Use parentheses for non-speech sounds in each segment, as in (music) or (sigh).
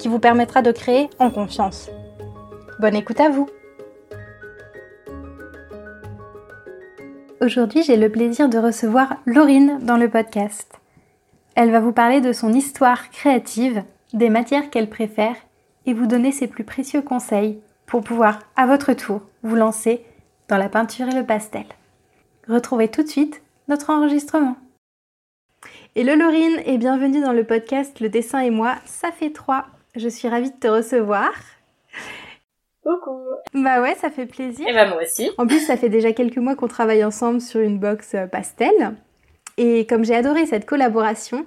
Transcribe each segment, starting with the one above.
qui vous permettra de créer en confiance. Bonne écoute à vous Aujourd'hui, j'ai le plaisir de recevoir Laurine dans le podcast. Elle va vous parler de son histoire créative, des matières qu'elle préfère et vous donner ses plus précieux conseils pour pouvoir, à votre tour, vous lancer dans la peinture et le pastel. Retrouvez tout de suite notre enregistrement. Hello Laurine et bienvenue dans le podcast Le dessin et moi, ça fait trois. Je suis ravie de te recevoir. Coucou. Bah ouais, ça fait plaisir. Et bah moi aussi. En plus, ça fait déjà quelques mois qu'on travaille ensemble sur une box euh, pastel. Et comme j'ai adoré cette collaboration,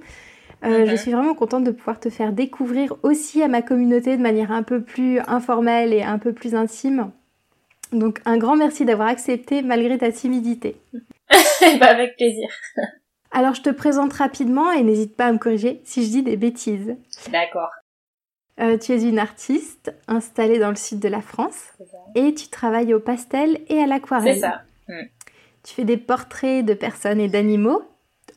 euh, je Mhm. suis vraiment contente de pouvoir te faire découvrir aussi à ma communauté de manière un peu plus informelle et un peu plus intime. Donc un grand merci d'avoir accepté malgré ta timidité. Bah (laughs) avec plaisir. Alors je te présente rapidement et n'hésite pas à me corriger si je dis des bêtises. D'accord. Euh, tu es une artiste installée dans le sud de la France et tu travailles au pastel et à l'aquarelle. C'est ça. Tu fais des portraits de personnes et d'animaux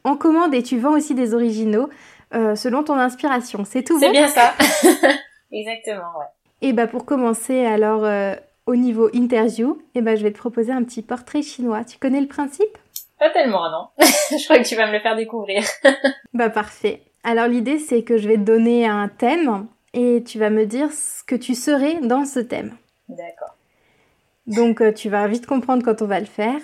en commande et tu vends aussi des originaux euh, selon ton inspiration. C'est tout C'est bon bien ça. (laughs) Exactement, ouais. Et bah pour commencer alors euh, au niveau interview, et bah je vais te proposer un petit portrait chinois. Tu connais le principe? Pas tellement, non. (laughs) Je crois que tu vas me le faire découvrir. (laughs) Bah parfait. Alors l'idée c'est que je vais te donner un thème et tu vas me dire ce que tu serais dans ce thème. D'accord. Donc euh, tu vas vite comprendre quand on va le faire.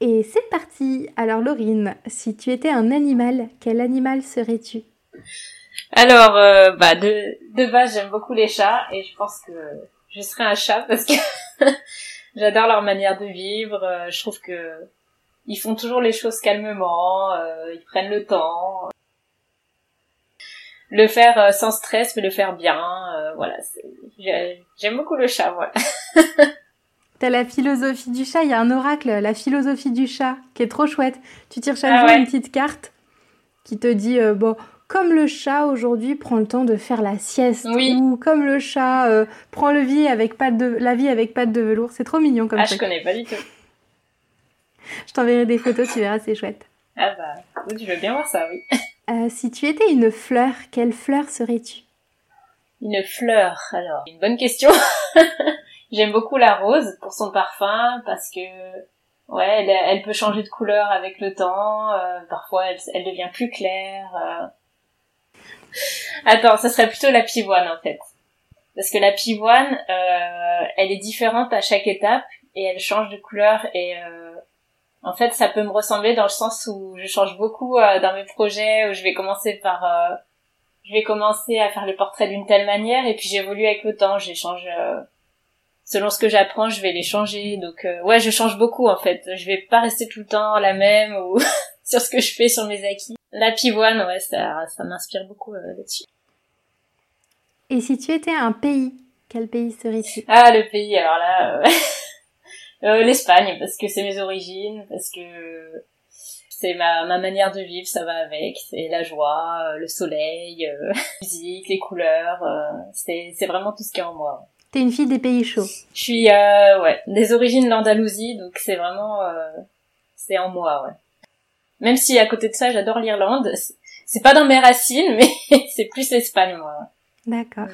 Et c'est parti. Alors Laurine, si tu étais un animal, quel animal serais-tu? Alors, euh, bah de, de base, j'aime beaucoup les chats et je pense que je serais un chat parce que (laughs) j'adore leur manière de vivre. euh, Je trouve que ils font toujours les choses calmement, euh, ils prennent le temps. Le faire euh, sans stress, mais le faire bien, euh, voilà. J'aime beaucoup le chat, voilà. (laughs) T'as la philosophie du chat, il y a un oracle, la philosophie du chat, qui est trop chouette. Tu tires chaque Ah jour ouais. une petite carte qui te dit, euh, bon, comme le chat aujourd'hui prend le temps de faire la sieste, Oui. ou comme le chat euh, prend le vie avec pattes de, la vie avec pattes de velours. C'est trop mignon comme Ah, je connais pas du tout. (laughs) Je t'enverrai des photos, tu verras, c'est chouette. Ah bah, je veux bien voir ça, oui. (laughs) Euh, si tu étais une fleur, quelle fleur serais-tu? Une fleur, alors, une bonne question. (laughs) J'aime beaucoup la rose pour son parfum parce que, ouais, elle, peut changer de couleur avec le temps. euh, parfois, elle, devient plus claire. euh. Attends, ça serait plutôt la pivoine en fait, parce que la pivoine, elle est différente à chaque étape et elle change de couleur et en fait, ça peut me ressembler dans le sens où je change beaucoup euh, dans mes projets où je vais commencer par euh, je vais commencer à faire les portraits d'une telle manière et puis j'évolue avec le temps, j'échange euh, selon ce que j'apprends, je vais les changer. Donc euh, ouais, je change beaucoup en fait. Je vais pas rester tout le temps la même ou (laughs) sur ce que je fais sur mes acquis. La pivoine, ouais, ça ça m'inspire beaucoup euh, là-dessus. Et si tu étais un pays, quel pays serais-tu? Ah, le pays, alors là (laughs) euh, l'Espagne parce que c'est mes origines, parce que c'est ma, ma manière de vivre, ça va avec, c'est la joie, euh, le soleil, euh, (laughs) la musique, les couleurs, euh, c'est c'est vraiment tout ce qui est en moi. T'es une fille des pays chauds. Je suis euh, ouais des origines d'Andalousie, donc c'est vraiment euh, c'est en moi, ouais. Même si à côté de ça, j'adore l'Irlande. c'est- C'est pas dans mes racines, (laughs) mais c'est plus l'Espagne, moi. D'accord.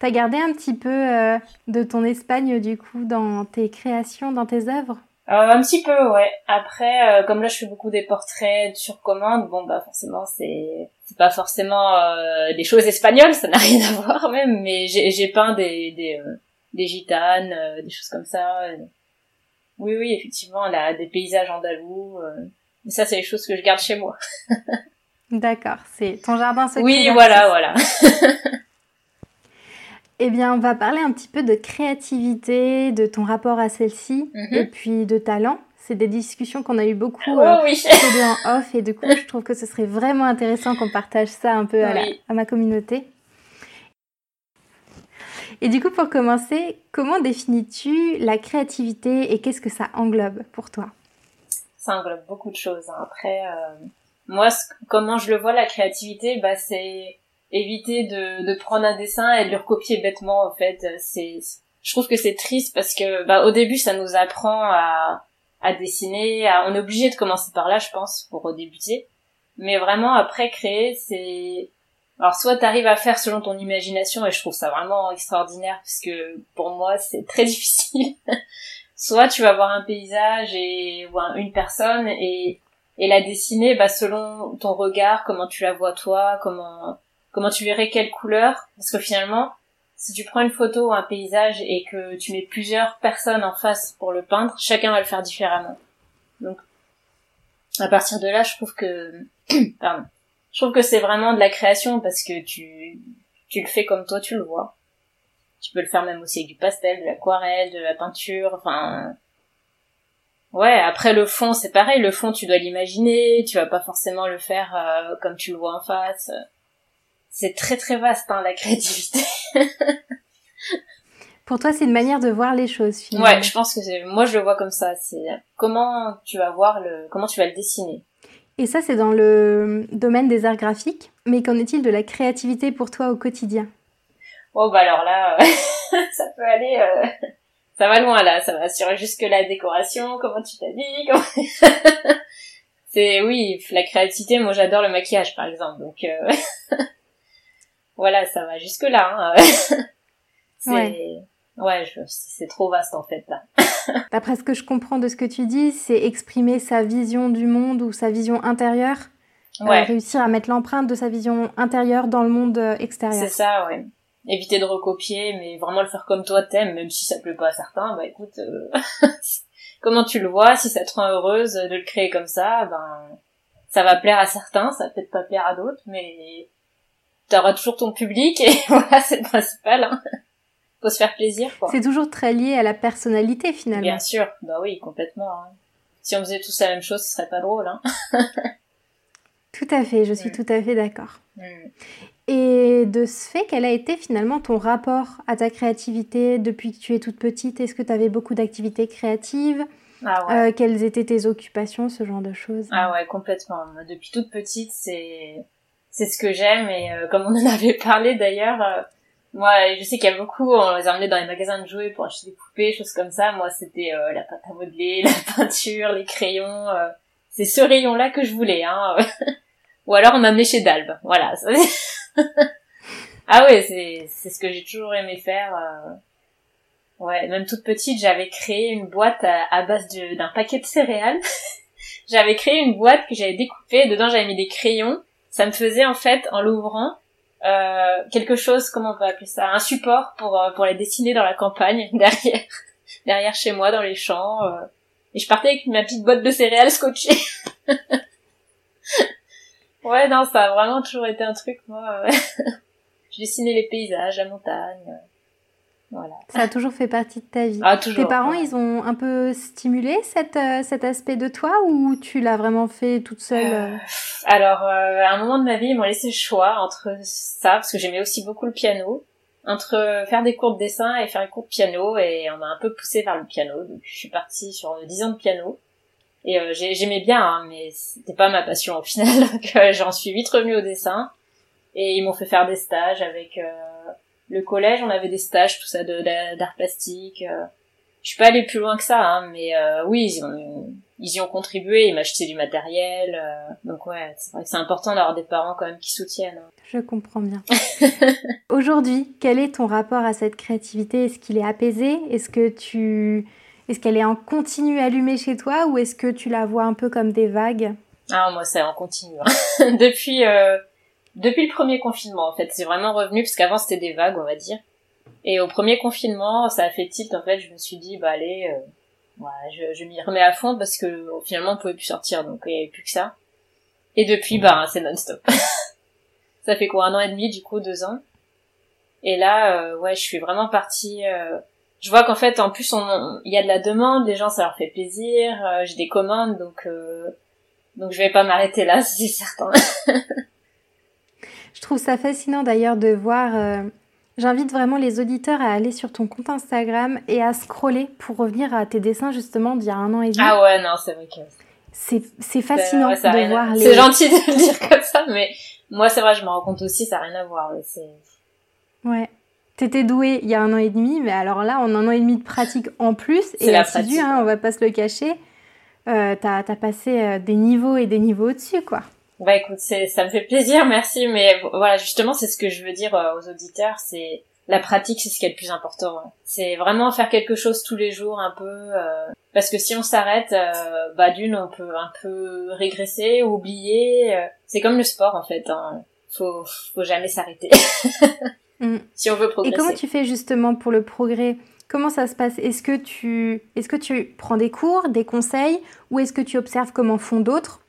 T'as gardé un petit peu euh, de ton Espagne, du coup, dans tes créations, dans tes œuvres? Euh, un petit peu, ouais. Après, euh, comme là, je fais beaucoup des portraits sur commande. Bon, bah forcément, c'est c'est pas forcément euh, des choses espagnoles, ça n'a (laughs) rien à voir même. Mais j'ai peint des des euh, des gitanes, euh, des choses comme ça. Oui, oui, effectivement, là, des paysages andalous. euh. Mais ça, c'est les choses que je garde chez moi. (laughs) D'accord, c'est ton jardin secret. Oui, voilà, voilà. (laughs) Eh bien, on va parler un petit peu de créativité, de ton rapport à celle-ci, Mhm. et puis de talent. C'est des discussions qu'on a eu beaucoup Oh euh, oui. (laughs) en off, et du coup, je trouve que ce serait vraiment intéressant qu'on partage ça un peu à, la- Oui. à ma communauté. Et du coup, pour commencer, comment définis-tu la créativité et qu'est-ce que ça englobe pour toi? Ça englobe beaucoup de choses. Hein. Après, euh, moi, comment je le vois, la créativité, bah, c'est éviter de, de prendre un dessin et de le recopier bêtement, en fait. C'est, je trouve que c'est triste parce que, bah, au début, ça nous apprend à, à dessiner. On est obligé de commencer par là, je pense, pour débuter. Mais vraiment, après, créer, c'est... Alors, soit t'arrives à faire selon ton imagination, et je trouve ça vraiment extraordinaire, parce que pour moi, c'est très (laughs) difficile. soit tu vas voir un paysage et ou une personne et et la dessiner bah selon ton regard comment tu la vois toi comment comment tu verrais quelle couleur? Parce que finalement si tu prends une photo ou un paysage et que tu mets plusieurs personnes en face pour le peindre, chacun va le faire différemment. Donc, à partir de là, je trouve que, (clears throat) pardon, je trouve que c'est vraiment de la création parce que tu, tu le fais comme toi tu le vois. Tu peux le faire même aussi avec du pastel, de l'aquarelle, de la peinture, enfin, ouais. Après le fond, c'est pareil. Le fond, tu dois l'imaginer. Tu vas pas forcément le faire euh, comme tu le vois en face c'est très très vaste hein, la créativité. (laughs) Pour toi, c'est une manière de voir les choses finalement. Ouais, je pense que c'est moi je le vois comme ça, c'est comment tu vas voir le comment tu vas le dessiner. Et ça c'est dans le domaine des arts graphiques, mais qu'en est-il de la créativité pour toi au quotidien? Oh bah alors là (laughs) ça peut aller euh, (laughs) ça va loin là, ça va sur jusque la décoration, comment tu t'habilles, comment... c'est oui, la créativité, moi j'adore le maquillage par exemple. Donc euh, voilà, ça va jusque là. Hein. (laughs) c'est ouais, ouais c'est trop vaste en fait là. (laughs) D'après ce que je comprends de ce que tu dis, c'est exprimer sa vision du monde ou sa vision intérieure. Euh, ouais. réussir à mettre l'empreinte de sa vision intérieure dans le monde euh, extérieur. C'est ça, ouais. Éviter de recopier, mais vraiment le faire comme toi t'aimes, même si ça plaît pas à certains. Bah écoute, euh, (laughs) comment tu le vois Si ça te rend heureuse de le créer comme ça, ben ça va plaire à certains, ça va peut-être pas plaire à d'autres, mais t'auras toujours ton public et (laughs) voilà, c'est le principal. Hein. Faut se faire plaisir, quoi. C'est toujours très lié à la personnalité, finalement. Bien sûr, bah oui, complètement. Hein. Si on faisait tous la même chose, ce serait pas drôle. Hein. (laughs) tout à fait, je suis mm. tout à fait d'accord. Mm. Et de ce fait, quel a été finalement ton rapport à ta créativité depuis que tu es toute petite? Est-ce que tu avais beaucoup d'activités créatives? Ah ouais. euh, Quelles étaient tes occupations, ce genre de choses? Ah ouais, complètement. Depuis toute petite, c'est c'est ce que j'aime et euh, comme on en avait (laughs) parlé d'ailleurs euh, moi je sais qu'il y a beaucoup on les emmenait dans les magasins de jouets pour acheter des poupées choses comme ça. Moi c'était euh, la pâte à modeler (laughs) la peinture les crayons c'est ce rayon là que je voulais hein (laughs) ou alors on m'amenait chez Dalbe. Voilà. Ah ouais c'est c'est ce que j'ai toujours aimé faire ouais même toute petite j'avais créé une boîte à, à base d'un paquet de céréales. J'avais créé une boîte que j'avais découpée. Dedans j'avais mis des crayons ça me faisait en fait en l'ouvrant euh, quelque chose, comment on peut appeler ça, un support pour euh, pour les dessiner dans la campagne (laughs) derrière derrière chez moi dans les champs. Euh. et je partais avec ma petite boîte de céréales scotchée. (laughs) ouais, non, ça a vraiment toujours été un truc moi. (laughs) je dessinais les paysages, la montagne. Ça a toujours fait partie de ta vie. Ah, Tes parents, ils ont un peu stimulé cette, euh, cet aspect de toi ou tu l'as vraiment fait toute seule euh Alors, euh, à un moment de ma vie, ils m'ont laissé le choix entre ça, parce que j'aimais aussi beaucoup le piano, entre faire des cours de dessin et faire des cours de piano, et on m'a un peu poussé vers le piano. Donc, je suis partie sur 10 ans de piano. Et j'aimais bien, hein, mais c'était pas ma passion au final. (laughs) Donc, j'en suis vite revenue au dessin. Et ils m'ont fait faire des stages avec le collège, on avait des stages, tout ça, d'art plastique. Euh. Je suis pas allée plus loin que ça, hein, mais euh, oui, ils, y ont contribué, ils m'achetaient du matériel. Euh. donc ouais, c'est vrai que c'est important d'avoir des parents quand même qui soutiennent. Hein. Je comprends bien. (laughs) Aujourd'hui, quel est ton rapport à cette créativité? Est-ce qu'il est apaisé? Est-ce que tu... Est-ce qu'elle est en continu allumée chez toi? Ou est-ce que tu la vois un peu comme des vagues? Ah, moi, c'est en continu. Hein. (laughs) Depuis depuis le premier confinement en fait c'est vraiment revenu parce qu'avant c'était des vagues on va dire. Et au premier confinement ça a fait tilt en fait je me suis dit bah allez euh, je, je m'y remets à fond parce que finalement on pouvait plus sortir donc il y avait plus que ça. Et depuis bah c'est non-stop. (laughs) Ça fait quoi un an et demi du coup deux ans? Et là euh, ouais je suis vraiment partie euh, je vois qu'en fait en plus il y a de la demande les gens ça leur fait plaisir euh, j'ai des commandes donc donc je vais pas m'arrêter là (laughs) c'est certain Je trouve ça fascinant d'ailleurs de voir. Euh, J'invite vraiment les auditeurs à aller sur ton compte Instagram et à scroller pour revenir à tes dessins justement d'il y a un an et demi. Ah ouais, non, c'est vrai que... C'est fascinant de voir les... C'est gentil de (laughs) le dire comme ça, mais moi c'est vrai, je me rends compte aussi, ça n'a rien à voir. Ouais. T'étais douée il y a un an et demi, mais alors là, en un an et demi de pratique en plus, et assidu, hein, on va pas se le cacher, euh, t'as as passé euh, des niveaux et des niveaux au-dessus, quoi. Bah écoute, ça me fait plaisir, merci. Mais voilà, justement, c'est ce que je veux dire euh, aux auditeurs, c'est la pratique, c'est ce qui est le plus important. C'est vraiment faire quelque chose tous les jours, un peu, euh, parce que si on s'arrête, euh, bah d'une, on peut un peu régresser, oublier. c'est comme le sport en fait. Hein. Faut, faut jamais s'arrêter. (laughs) Mm. Si on veut progresser. Et comment tu fais justement pour le progrès? Comment ça se passe? Est-ce que tu est-ce que tu prends des cours, des conseils, ou est-ce que tu observes comment font d'autres?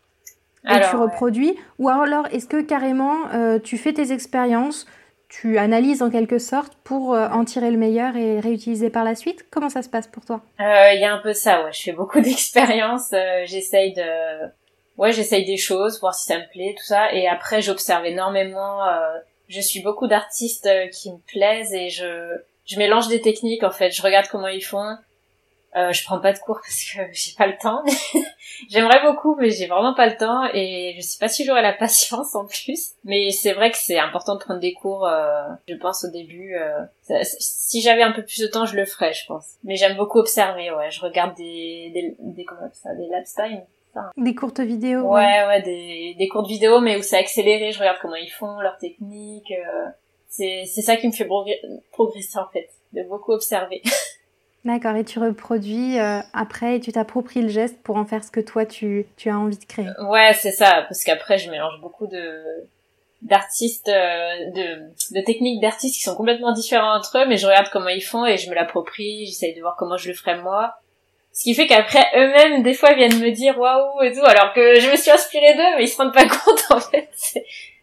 Et tu reproduis Ou alors, est-ce que carrément euh, tu fais tes expériences, tu analyses en quelque sorte pour euh, en tirer le meilleur et réutiliser par la suite? Comment ça se passe pour toi? Euh, Il y a un peu ça, ouais. Je fais beaucoup (laughs) d'expériences. j'essaye de, ouais, j'essaye des choses, voir si ça me plaît, tout ça. Et après, j'observe énormément. je suis beaucoup d'artistes qui me plaisent et je, je mélange des techniques en fait. Je regarde comment ils font. Euh, je prends pas de cours parce que (laughs) j'ai pas le temps. (laughs) J'aimerais beaucoup, mais j'ai vraiment pas le temps et je sais pas si j'aurai la (laughs) patience en plus. Mais c'est vrai que c'est important de prendre des cours. Euh, je pense au début. Euh, si j'avais un peu plus de temps, je le ferais, je pense. Mais j'aime beaucoup observer. Ouais, je regarde des des, des comment ça, des lab time. Des courtes vidéos. Ouais, ouais, des, des courtes vidéos, mais où c'est accéléré. Je regarde comment ils font, leur technique. Euh, c'est c'est ça qui me fait progresser en fait, de beaucoup observer. D'accord, et tu reproduis euh, après et tu t'appropries le geste pour en faire ce que toi tu, tu as envie de créer. Ouais, c'est ça, parce qu'après je mélange beaucoup de d'artistes, euh, de, de techniques d'artistes qui sont complètement différents entre eux, mais je regarde comment ils font et je me l'approprie, j'essaye de voir comment je le ferais moi. Ce qui fait qu'après eux-mêmes, des fois, viennent me dire waouh et tout, alors que je me suis inspirée d'eux, mais ils se rendent pas (laughs) compte en fait.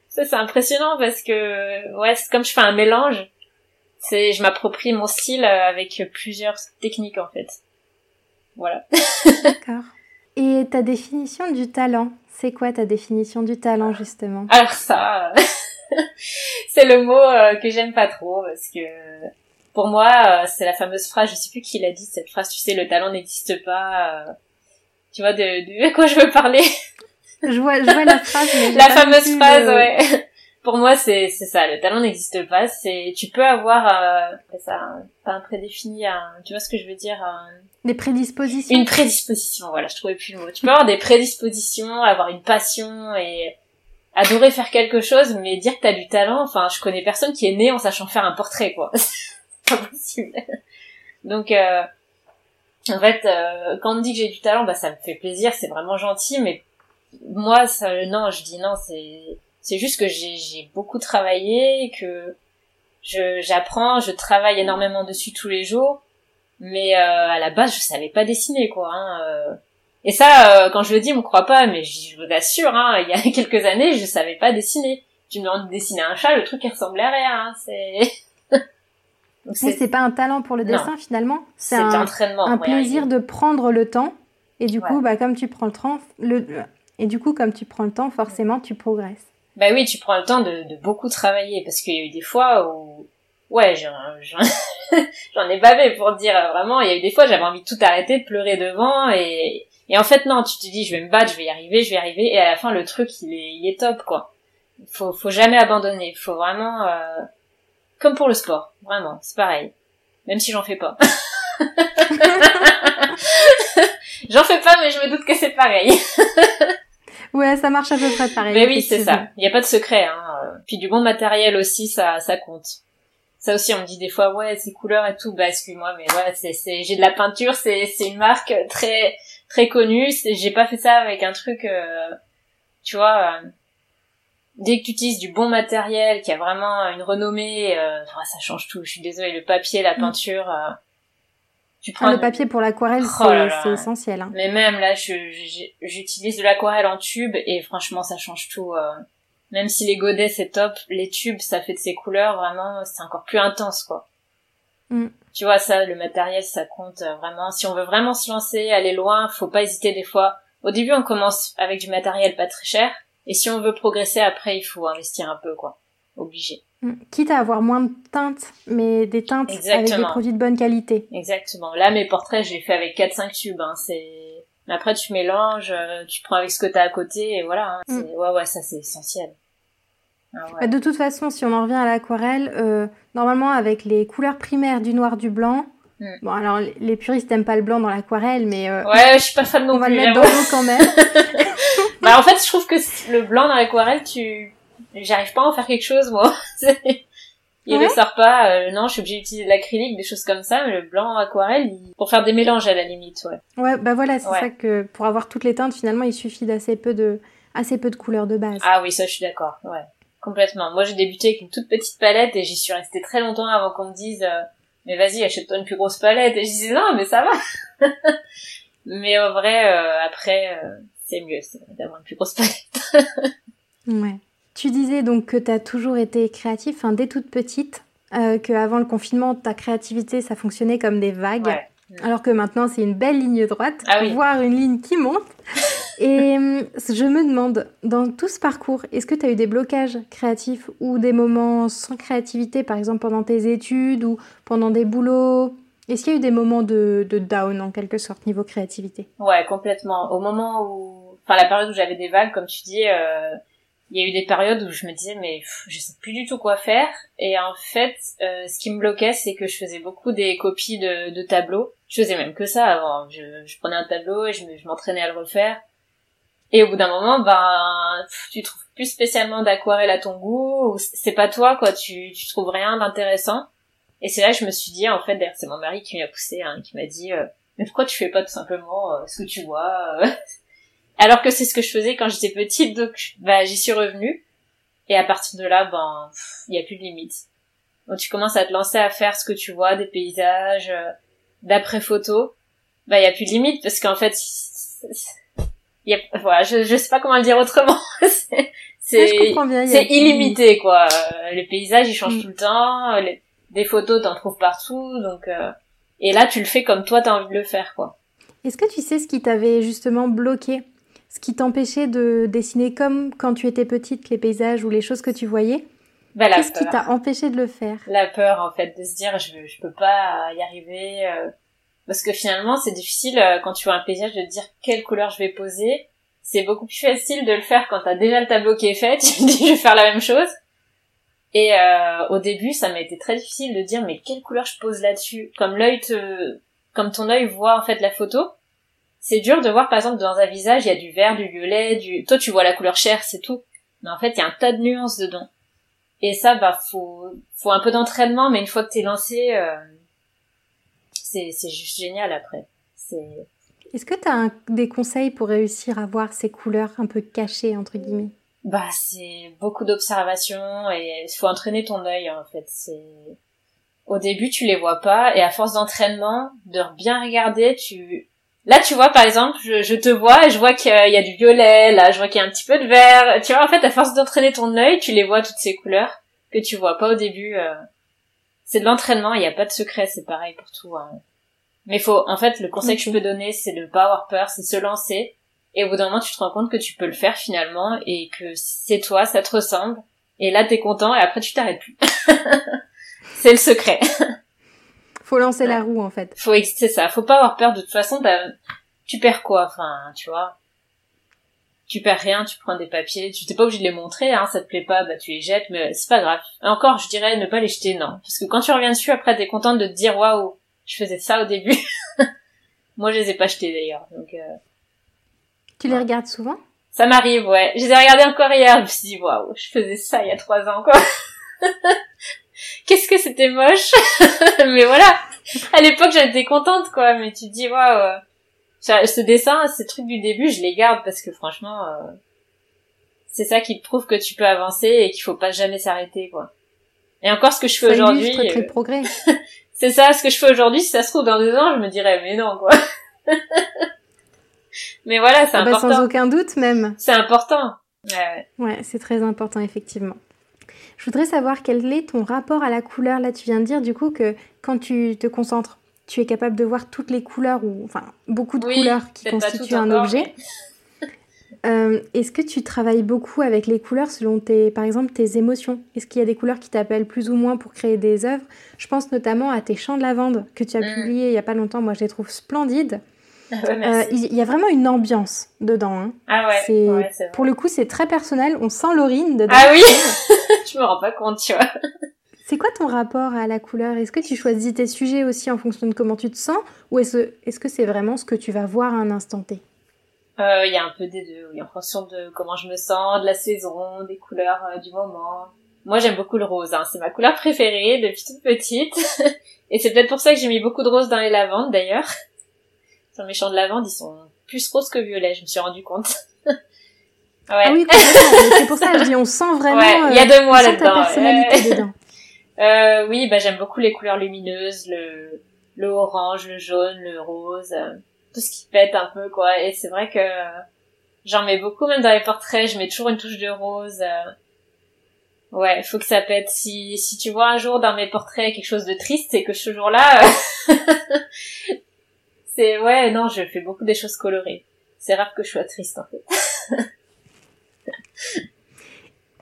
Ça c'est impressionnant parce que ouais, c'est comme je fais un mélange c'est, je m'approprie mon style euh, avec plusieurs techniques en fait. Voilà. (laughs) D'accord. Et ta définition du talent, c'est quoi ta définition du talent justement? Alors ça, (laughs) c'est le mot euh, que j'aime pas trop parce que pour moi, euh, c'est la fameuse phrase, je sais plus qui l'a dit cette phrase, tu sais, le talent n'existe pas. Tu vois de, de quoi je veux parler? Je vois, je vois la phrase. Mais (laughs) la fameuse phrase, ouais pour moi c'est c'est ça. Le talent n'existe pas. C'est tu peux avoir euh, ça pas un prédéfini un, tu vois ce que je veux dire des prédispositions. Une prédisposition voilà je trouvais plus le mot. Tu peux avoir des prédispositions avoir une passion et adorer faire quelque chose mais dire que t'as du talent enfin je connais personne qui est né en sachant faire un portrait quoi. (laughs) C'est pas possible. Donc euh, en fait euh, quand on me dit que j'ai du talent bah ça me fait plaisir c'est vraiment gentil mais moi ça non je dis non c'est c'est juste que j'ai beaucoup travaillé, que j'apprends, je travaille énormément dessus tous les jours, mais euh, à la base je savais pas dessiner quoi. Hein, euh. Et ça, euh, quand je le dis, on me croit pas, mais je vous assure, hein, il y a (laughs) quelques années, je savais pas dessiner. Tu me demandes de dessiner un chat, le truc il ressemblait à rien. Hein, (laughs) c'est c'est pas un talent pour le dessin finalement, c'est un, un plaisir de prendre le temps. Et du coup, bah comme tu prends le temps, le et du coup comme tu prends le temps, forcément tu progresses. Bah oui, tu prends le temps de, de beaucoup travailler parce qu'il y a eu des fois où ouais, (laughs) j'en ai bavé pour dire vraiment, il y a eu des fois j'avais envie de tout arrêter, de pleurer devant et et en fait non, tu te dis je vais me battre, je vais y arriver, je vais y arriver et à la fin le truc il est il est top quoi. Faut faut jamais abandonner, faut vraiment euh, comme pour le sport, vraiment, c'est pareil. Même si j'en fais pas. (laughs) j'en fais pas mais je me doute que c'est pareil. (laughs) Ouais, ça marche à peu près pareil. Mais oui, c'est ça. Il n'y a pas de secret. Hein. Puis du bon matériel aussi, ça, ça compte. Ça aussi, on me dit des fois, ouais, ces couleurs et tout. Bah, excuse-moi, mais ouais, c'est, c'est, j'ai de la peinture, c'est, c'est une marque très, très connue. J'ai pas fait ça avec un truc, euh, tu vois. Euh, dès que tu utilises du bon matériel, qui a vraiment une renommée, euh, ça change tout. Je suis désolée, le papier, la mm. peinture. Euh, tu prends le papier pour l'aquarelle, oh c'est essentiel. Hein. Mais même là, j'utilise de l'aquarelle en tube et franchement, ça change tout. Euh. Même si les godets c'est top, les tubes, ça fait de ces couleurs vraiment, c'est encore plus intense quoi. Mm. Tu vois ça, le matériel, ça compte euh, vraiment. Si on veut vraiment se lancer, aller loin, faut pas hésiter des fois. Au début, on commence avec du matériel pas très cher, et si on veut progresser après, il faut investir un peu quoi. Obligé. Mm. Quitte à avoir moins de teintes, mais des teintes avec des produits de bonne qualité. Exactement. Là, mes portraits, j'ai fait avec 4-5 tubes. Hein. C'est... Mais après, tu mélanges, euh, tu prends avec ce que t'as à côté, et voilà. Hein. Mm. Ouais, ouais, ça, c'est essentiel. Ah bah, de toute façon, si on en revient à l'aquarelle, euh, normalement, avec les couleurs primaires du noir, du blanc, mm. Bon, alors les puristes n'aiment pas le blanc dans l'aquarelle, mais euh, ouais, je suis pas fan non on va le mettre dans l'eau quand même. (laughs) bah en fait, je trouve que le blanc dans l'aquarelle, tu j'arrive pas à en faire quelque chose moi. (laughs) il ouais. ressort pas. Euh, non, je suis obligée d'utiliser de l'acrylique, des choses comme ça. Mais le blanc aquarelle, pour faire des mélanges à la limite, ouais. Ouais, bah voilà, c'est ça que pour avoir toutes les teintes, finalement, il suffit d'assez peu de assez peu de couleurs de base. Ah oui, ça, je suis d'accord. Ouais, complètement. Moi, j'ai débuté avec une toute petite palette et j'y suis restée très longtemps avant qu'on me dise. Euh, mais vas-y, achète-toi une plus grosse palette. Et je disais non, mais ça va. (laughs) mais en vrai, euh, après, c'est mieux d'avoir une plus grosse palette. (laughs) ouais. Tu disais donc que tu as toujours été créatif, dès toute petite, euh, qu'avant le confinement, ta créativité, ça fonctionnait comme des vagues. Alors que maintenant, c'est une belle ligne droite, ah voire une ligne qui monte. (laughs) Et hum, je me demande, dans tout ce parcours, est-ce que tu as eu des blocages créatifs ou des moments sans créativité, par exemple pendant tes études ou pendant des boulots? Est-ce qu'il y a eu des moments de, down, en quelque sorte, niveau créativité? Ouais, complètement. Au moment où... Enfin, la période où j'avais des vagues, comme tu dis, euh, il y a eu des périodes où je me disais mais je sais plus du tout quoi faire. Et en fait euh, ce qui me bloquait c'est que je faisais beaucoup des copies de, de tableaux. Je faisais même que ça avant. Je, je prenais un tableau et je m'entraînais à le refaire. Et au bout d'un moment ben tu trouves plus spécialement d'aquarelle à ton goût c'est pas toi quoi. Tu tu trouves rien d'intéressant. Et c'est là que je me suis dit en fait d'ailleurs c'est mon mari qui m'a poussé hein, qui m'a dit euh, mais pourquoi tu fais pas tout simplement euh, ce que tu vois alors que c'est ce que je faisais quand j'étais petite, donc bah j'y suis revenue. Et à partir de là, ben il y a plus de limite. Donc tu commences à te lancer à faire ce que tu vois, des paysages, euh, d'après photo. Bah il y a plus de limite parce qu'en fait, y a, voilà, je, je sais pas comment le dire autrement. (laughs) c'est c'est illimité quoi. Euh, les paysages ils changent mm. tout le temps, les, des photos t'en trouves partout, donc euh, et là tu le fais comme toi t'as envie de le faire quoi. Est-ce que tu sais ce qui t'avait justement bloqué? Ce qui t'empêchait de dessiner comme quand tu étais petite les paysages ou les choses que tu voyais bah, Qu'est-ce qui t'a empêché de le faire? La peur en fait de se dire je je peux pas y arriver euh, parce que finalement c'est difficile euh, quand tu vois un paysage de te dire quelle couleur je vais poser. C'est beaucoup plus facile de le faire quand t'as déjà le tableau qui est fait. (laughs) Tu te dis je vais faire la même chose. Et euh, au début ça m'a été très difficile de dire mais quelle couleur je pose là-dessus? Comme l'œil te, comme ton œil voit en fait la photo c'est dur de voir par exemple dans un visage il y a du vert, du violet, du toi tu vois la couleur chair, c'est tout. Mais en fait, il y a un tas de nuances dedans. Et ça bah faut faut un peu d'entraînement mais une fois que t'es lancé euh, c'est c'est juste génial après. C'est Est-ce que tu as des conseils pour réussir à voir ces couleurs un peu cachées entre guillemets? Bah c'est beaucoup d'observation et il faut entraîner ton œil en fait, c'est au début tu les vois pas et à force d'entraînement, de bien regarder, tu Là, tu vois, par exemple, je, te vois et je vois qu'il y a du violet, là, je vois qu'il y a un petit peu de vert. Tu vois, en fait, à force d'entraîner ton œil, tu les vois toutes ces couleurs que tu vois pas au début. Euh. C'est de l'entraînement, il n'y a pas de secret, c'est pareil pour tout. Hein. Mais faut, en fait, le conseil que je peux donner, c'est de pas avoir peur, c'est se lancer. Et au bout d'un moment, tu te rends compte que tu peux le faire finalement et que c'est toi, ça te ressemble. Et là, t'es content et après, tu t'arrêtes plus. (laughs) c'est le secret. (laughs) Faut lancer la roue en fait. Faut c'est ça, faut pas avoir peur de toute façon. Tu perds quoi Enfin, tu vois. Tu perds rien, tu prends des papiers, tu t'es pas obligé de les montrer, hein, ça te plaît pas, bah tu les jettes, mais c'est pas grave. encore, je dirais ne pas les jeter, non, parce que quand tu reviens dessus, après t'es contente de te dire waouh, je faisais ça au début. (laughs) Moi, je les ai pas jetés d'ailleurs, donc. Euh... Tu les regardes souvent? Ça m'arrive, ouais. Je les ai regardés encore hier. Je me suis dit waouh, je faisais ça il y a trois ans, quoi. (laughs) qu'est-ce que c'était moche (laughs) mais voilà. À l'époque j'étais contente quoi. Mais tu te dis waouh ce dessin ces trucs du début je les garde parce que franchement euh, c'est ça qui te prouve que tu peux avancer et qu'il faut pas jamais s'arrêter quoi. Et encore ce que je fais aujourd'hui euh... progrès. (laughs) c'est ça ce que je fais aujourd'hui si ça se trouve dans deux ans je me dirais mais non quoi. (laughs) Mais voilà c'est ah bah, important. sans aucun doute même. C'est important. Ouais, ouais c'est très important effectivement je voudrais savoir quel est ton rapport à la couleur. Là, tu viens de dire du coup que quand tu te concentres, tu es capable de voir toutes les couleurs ou enfin beaucoup de couleurs qui constituent un objet. (laughs) Euh, est-ce que tu travailles beaucoup avec les couleurs selon tes, par exemple, tes émotions? Est-ce qu'il y a des couleurs qui t'appellent plus ou moins pour créer des œuvres? Je pense notamment à tes chants de lavande que tu as mm. publiés il y a pas longtemps. Moi, je les trouve splendides. Ah euh, il y a vraiment une ambiance dedans. Hein. Ah ouais. C'est, pour le coup, c'est très personnel. On sent Laurine dedans. Ah oui. (laughs) je me rends pas compte, tu vois. C'est quoi ton rapport à la couleur? Est-ce que tu choisis tes sujets aussi en fonction de comment tu te sens, ou est-ce, est-ce que c'est vraiment ce que tu vas voir à un instant T? Euh, il y a un peu des deux, oui, en fonction de comment je me sens, de la saison, des couleurs euh, du moment. Moi, j'aime beaucoup le rose, hein. c'est ma couleur préférée depuis toute petite. (laughs) Et c'est peut-être pour ça que j'ai mis beaucoup de rose dans les lavandes, d'ailleurs. Sur mes champs de lavande, ils sont plus roses que violets, je me suis rendu compte. (laughs) ouais. Ah oui, c'est pour ça que je dis, on sent vraiment. il y a de moi là-dedans. personnalité dedans. (laughs) Euh, oui, bah j'aime beaucoup les couleurs lumineuses, le, le orange, le jaune, le rose tout ce qui pète un peu quoi et c'est vrai que j'en mets beaucoup même dans les portraits je mets toujours une touche de rose euh. ouais faut que ça pète si si tu vois un jour dans mes portraits quelque chose de triste c'est que ce jour-là (laughs) euh, c'est ouais non je fais beaucoup des choses colorées c'est rare que je sois triste en fait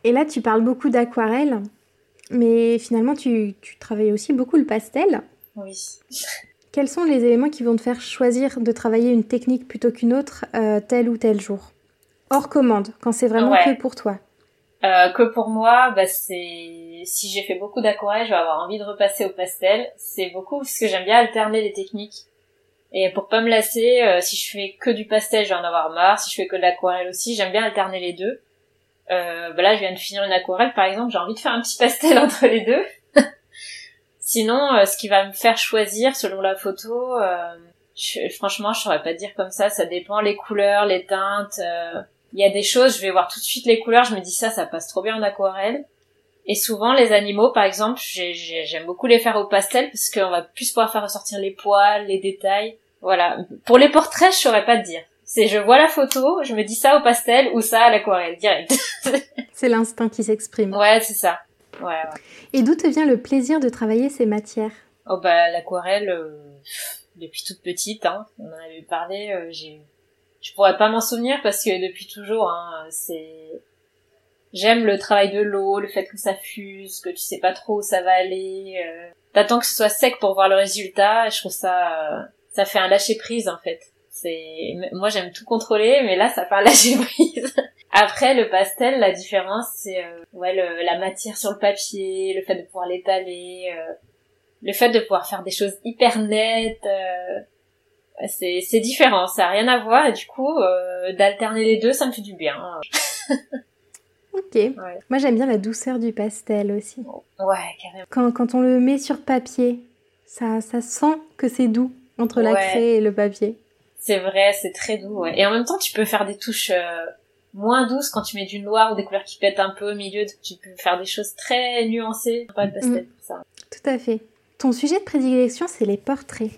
et là tu parles beaucoup d'aquarelle mais finalement tu, tu travailles aussi beaucoup le pastel oui quels sont les éléments qui vont te faire choisir de travailler une technique plutôt qu'une autre euh, tel ou tel jour? Hors commande, quand c'est vraiment que pour toi. Euh, que pour moi, bah c'est si j'ai fait beaucoup d'aquarelle, je vais avoir envie de repasser au pastel. C'est beaucoup parce que j'aime bien alterner les techniques. Et pour pas me lasser, euh, si je fais que du pastel, je vais en avoir marre. Si je fais que de l'aquarelle aussi, j'aime bien alterner les deux. Euh, bah là, je viens de finir une aquarelle, par exemple, j'ai envie de faire un petit pastel (laughs) entre les deux. (laughs) Sinon, euh, ce qui va me faire choisir selon la photo, euh, je, franchement, je saurais pas dire comme ça. Ça dépend les couleurs, les teintes. Euh, il y a des choses, je vais voir tout de suite les couleurs. Je me dis ça, ça passe trop bien en aquarelle. Et souvent, les animaux, par exemple, j'aime beaucoup les faire au pastel parce qu'on va plus pouvoir faire ressortir les poils, les détails. Voilà. Pour les portraits, je saurais pas te dire. C'est je vois la photo, je me dis ça au pastel ou ça à l'aquarelle, direct. (laughs) c'est l'instinct qui s'exprime. Ouais, c'est ça. Ouais, Et d'où te vient le plaisir de travailler ces matières? Oh bah l'aquarelle, euh, depuis toute petite, hein, on en avait parlé, euh, j'ai... Je pourrais pas m'en souvenir parce que depuis toujours, hein, c'est... J'aime le travail de l'eau, le fait que ça fuse, que tu sais pas trop où ça va aller. Euh... T'attends que ce soit sec pour voir le résultat. Je trouve ça, euh, ça fait un lâcher prise en fait. C'est, moi j'aime tout contrôler, mais là ça fait un (laughs) lâcher prise. Après, le pastel, la différence, c'est euh, ouais, le, la matière sur le papier, le fait de pouvoir l'étaler, euh, le fait de pouvoir faire des choses hyper nettes. Euh, c'est, c'est différent, ça a rien à voir. Et du coup, euh, d'alterner les deux, ça me fait du bien. (laughs) ok. Moi, j'aime bien la douceur du pastel aussi. Ouais, carrément. Quand, quand on le met sur papier, ça, ça sent que c'est doux entre la craie et le papier. C'est vrai, c'est très doux. Ouais. Et en même temps, tu peux faire des touches moins douce quand tu mets du noir ou des couleurs qui pètent un peu au milieu. Tu peux faire des choses très nuancées. Pas de pastel mm. ça. Tout à fait. Ton sujet de prédilection, c'est les portraits.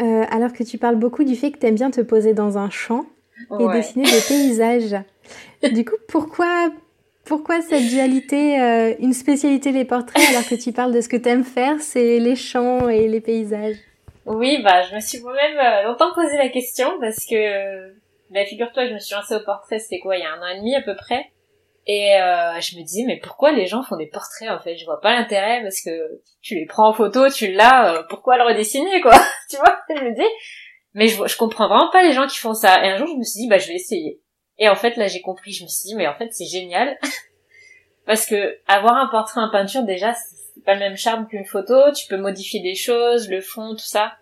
Euh, alors que tu parles beaucoup du fait que tu aimes bien te poser dans un champ et dessiner des paysages. (laughs) du coup, pourquoi, pourquoi cette dualité, euh, une spécialité les portraits alors que tu parles de ce que tu aimes faire, c'est les champs et les paysages? Oui, bah je me suis moi-même euh, longtemps posé la question parce que bah, figure-toi je me suis lancée au portrait, c'était quoi, il y a un an et demi à peu près. Et euh, je me disais, mais pourquoi les gens font des portraits en fait? Je vois pas l'intérêt parce que tu les prends en photo, tu l'as, pourquoi le redessiner quoi? (laughs) Tu vois Je me dis, mais je, je comprends vraiment pas les gens qui font ça. Et un jour, je me suis dit, bah je vais essayer. Et en fait, là, j'ai compris. Je me suis dit, mais en fait, c'est génial (laughs) parce que avoir un portrait en peinture, déjà, c'est pas le même charme qu'une photo. Tu peux modifier des choses, le fond, tout ça.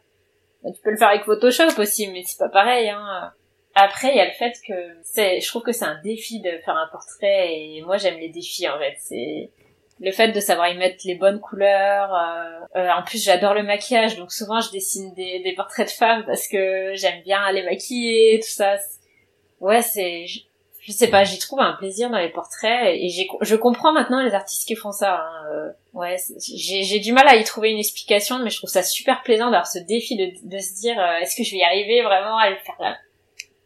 Tu peux le faire avec Photoshop aussi, mais c'est pas pareil. Hein après, il y a le fait que c'est, je trouve que c'est un défi de faire un portrait et moi j'aime les défis en fait. C'est le fait de savoir y mettre les bonnes couleurs. Euh, euh, en plus, j'adore le maquillage, donc souvent je dessine des, des portraits de femmes parce que j'aime bien les maquiller, tout ça. Ouais, c'est, je, sais pas, j'y trouve un plaisir dans les portraits et j'ai, je comprends maintenant les artistes qui font ça. Hein. Euh, ouais, j'ai, j'ai du mal à y trouver une explication, mais je trouve ça super plaisant d'avoir ce défi de, de se dire, euh, est-ce que je vais y arriver vraiment à faire là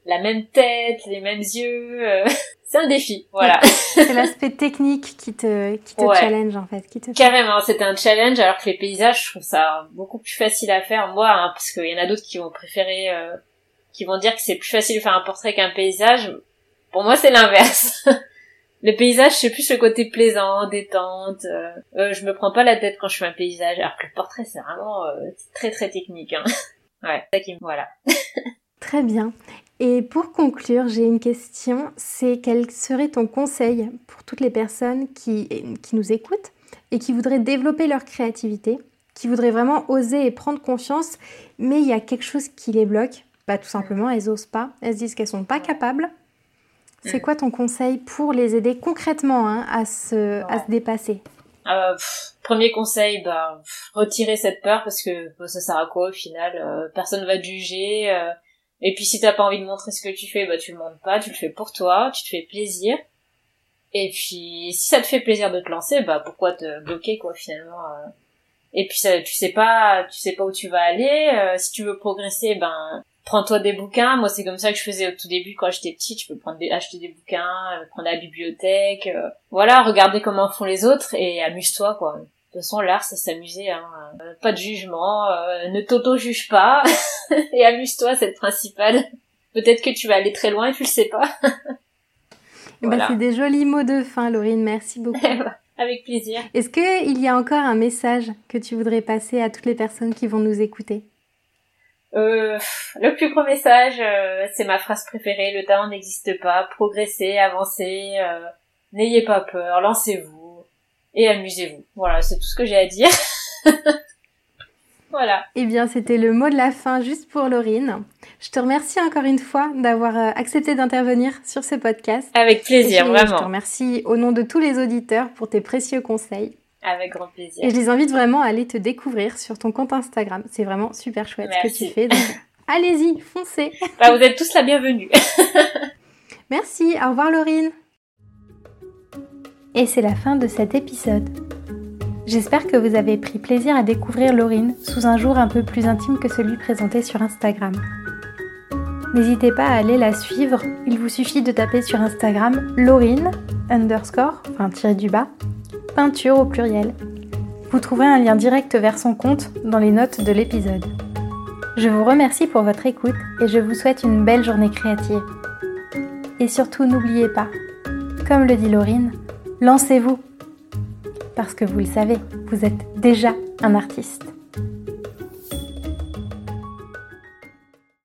la même tête, les mêmes yeux. Euh, (laughs) c'est un défi, voilà. (laughs) (laughs) c'est l'aspect technique qui te, qui te challenge en fait. Qui te... Carrément, c'était un challenge alors que les paysages, je trouve ça beaucoup plus facile à faire. Moi, hein, parce qu'il y en a d'autres qui vont préférer, euh, qui vont dire que c'est plus facile de faire un portrait qu'un paysage. Pour moi, c'est l'inverse. (laughs) le paysage, c'est plus le côté plaisant, détente. Euh, euh, je me prends pas la tête quand je fais un paysage, alors que le portrait, c'est vraiment euh, très très technique. Hein. (laughs) ouais, voilà. (laughs) très bien. Et pour conclure, j'ai une question, c'est quel serait ton conseil pour toutes les personnes qui, qui nous écoutent et qui voudraient développer leur créativité, qui voudraient vraiment oser et prendre confiance, mais il y a quelque chose qui les bloque? Bah, tout simplement, elles osent pas, elles se disent qu'elles sont pas capables. C'est mm. quoi ton conseil pour les aider concrètement hein, à, se, à se dépasser? Euh, Premier conseil, bah, retirer cette peur parce que bah, ça sert à quoi au final euh, Personne va te juger. Euh, et puis si t'as pas envie de montrer ce que tu fais, bah tu le montres pas, tu le fais pour toi, tu te fais plaisir. Et puis si ça te fait plaisir de te lancer, bah pourquoi te bloquer quoi finalement Et puis ça, tu sais pas, tu sais pas où tu vas aller. si tu veux progresser, ben prends-toi des bouquins. Moi, c'est comme ça que je faisais au tout début quand j'étais petite. Je peux prendre des, acheter des bouquins, euh, prendre la bibliothèque. Euh, voilà, regarder comment font les autres et amuse-toi, quoi. De toute façon, l'art, c'est s'amuser. Hein. Euh, pas de jugement. ne t'auto-juge pas. (laughs) et amuse-toi, c'est le principal. Peut-être que tu vas aller très loin et tu le sais pas. (laughs) Eh ben, c'est des jolis mots de fin, Laurine. Merci beaucoup. (laughs) Avec plaisir. Est-ce qu'il y a encore un message que tu voudrais passer à toutes les personnes qui vont nous écouter? Euh, le plus gros message, euh, c'est ma phrase préférée, le talent n'existe pas, progressez, avancez, euh, n'ayez pas peur, lancez-vous et amusez-vous. Voilà, c'est tout ce que j'ai à dire. (laughs) voilà. Eh bien, c'était le mot de la fin juste pour Laurine. Je te remercie encore une fois d'avoir accepté d'intervenir sur ce podcast. Avec plaisir, vraiment. Je te remercie au nom de tous les auditeurs pour tes précieux conseils. Avec grand plaisir. Et je les invite vraiment à aller te découvrir sur ton compte Instagram. C'est vraiment super chouette ce que tu fais. (laughs) allez-y, foncez. Bah, vous êtes tous la bienvenue. (laughs) Merci. Au revoir, Laurine. Et c'est la fin de cet épisode. J'espère que vous avez pris plaisir à découvrir Laurine sous un jour un peu plus intime que celui présenté sur Instagram. N'hésitez pas à aller la suivre, il vous suffit de taper sur Instagram Laurine underscore, enfin tiré du bas, peinture au pluriel. Vous trouverez un lien direct vers son compte dans les notes de l'épisode. Je vous remercie pour votre écoute et je vous souhaite une belle journée créative. Et surtout n'oubliez pas, comme le dit Laurine, lancez-vous. Parce que vous le savez, vous êtes déjà un artiste.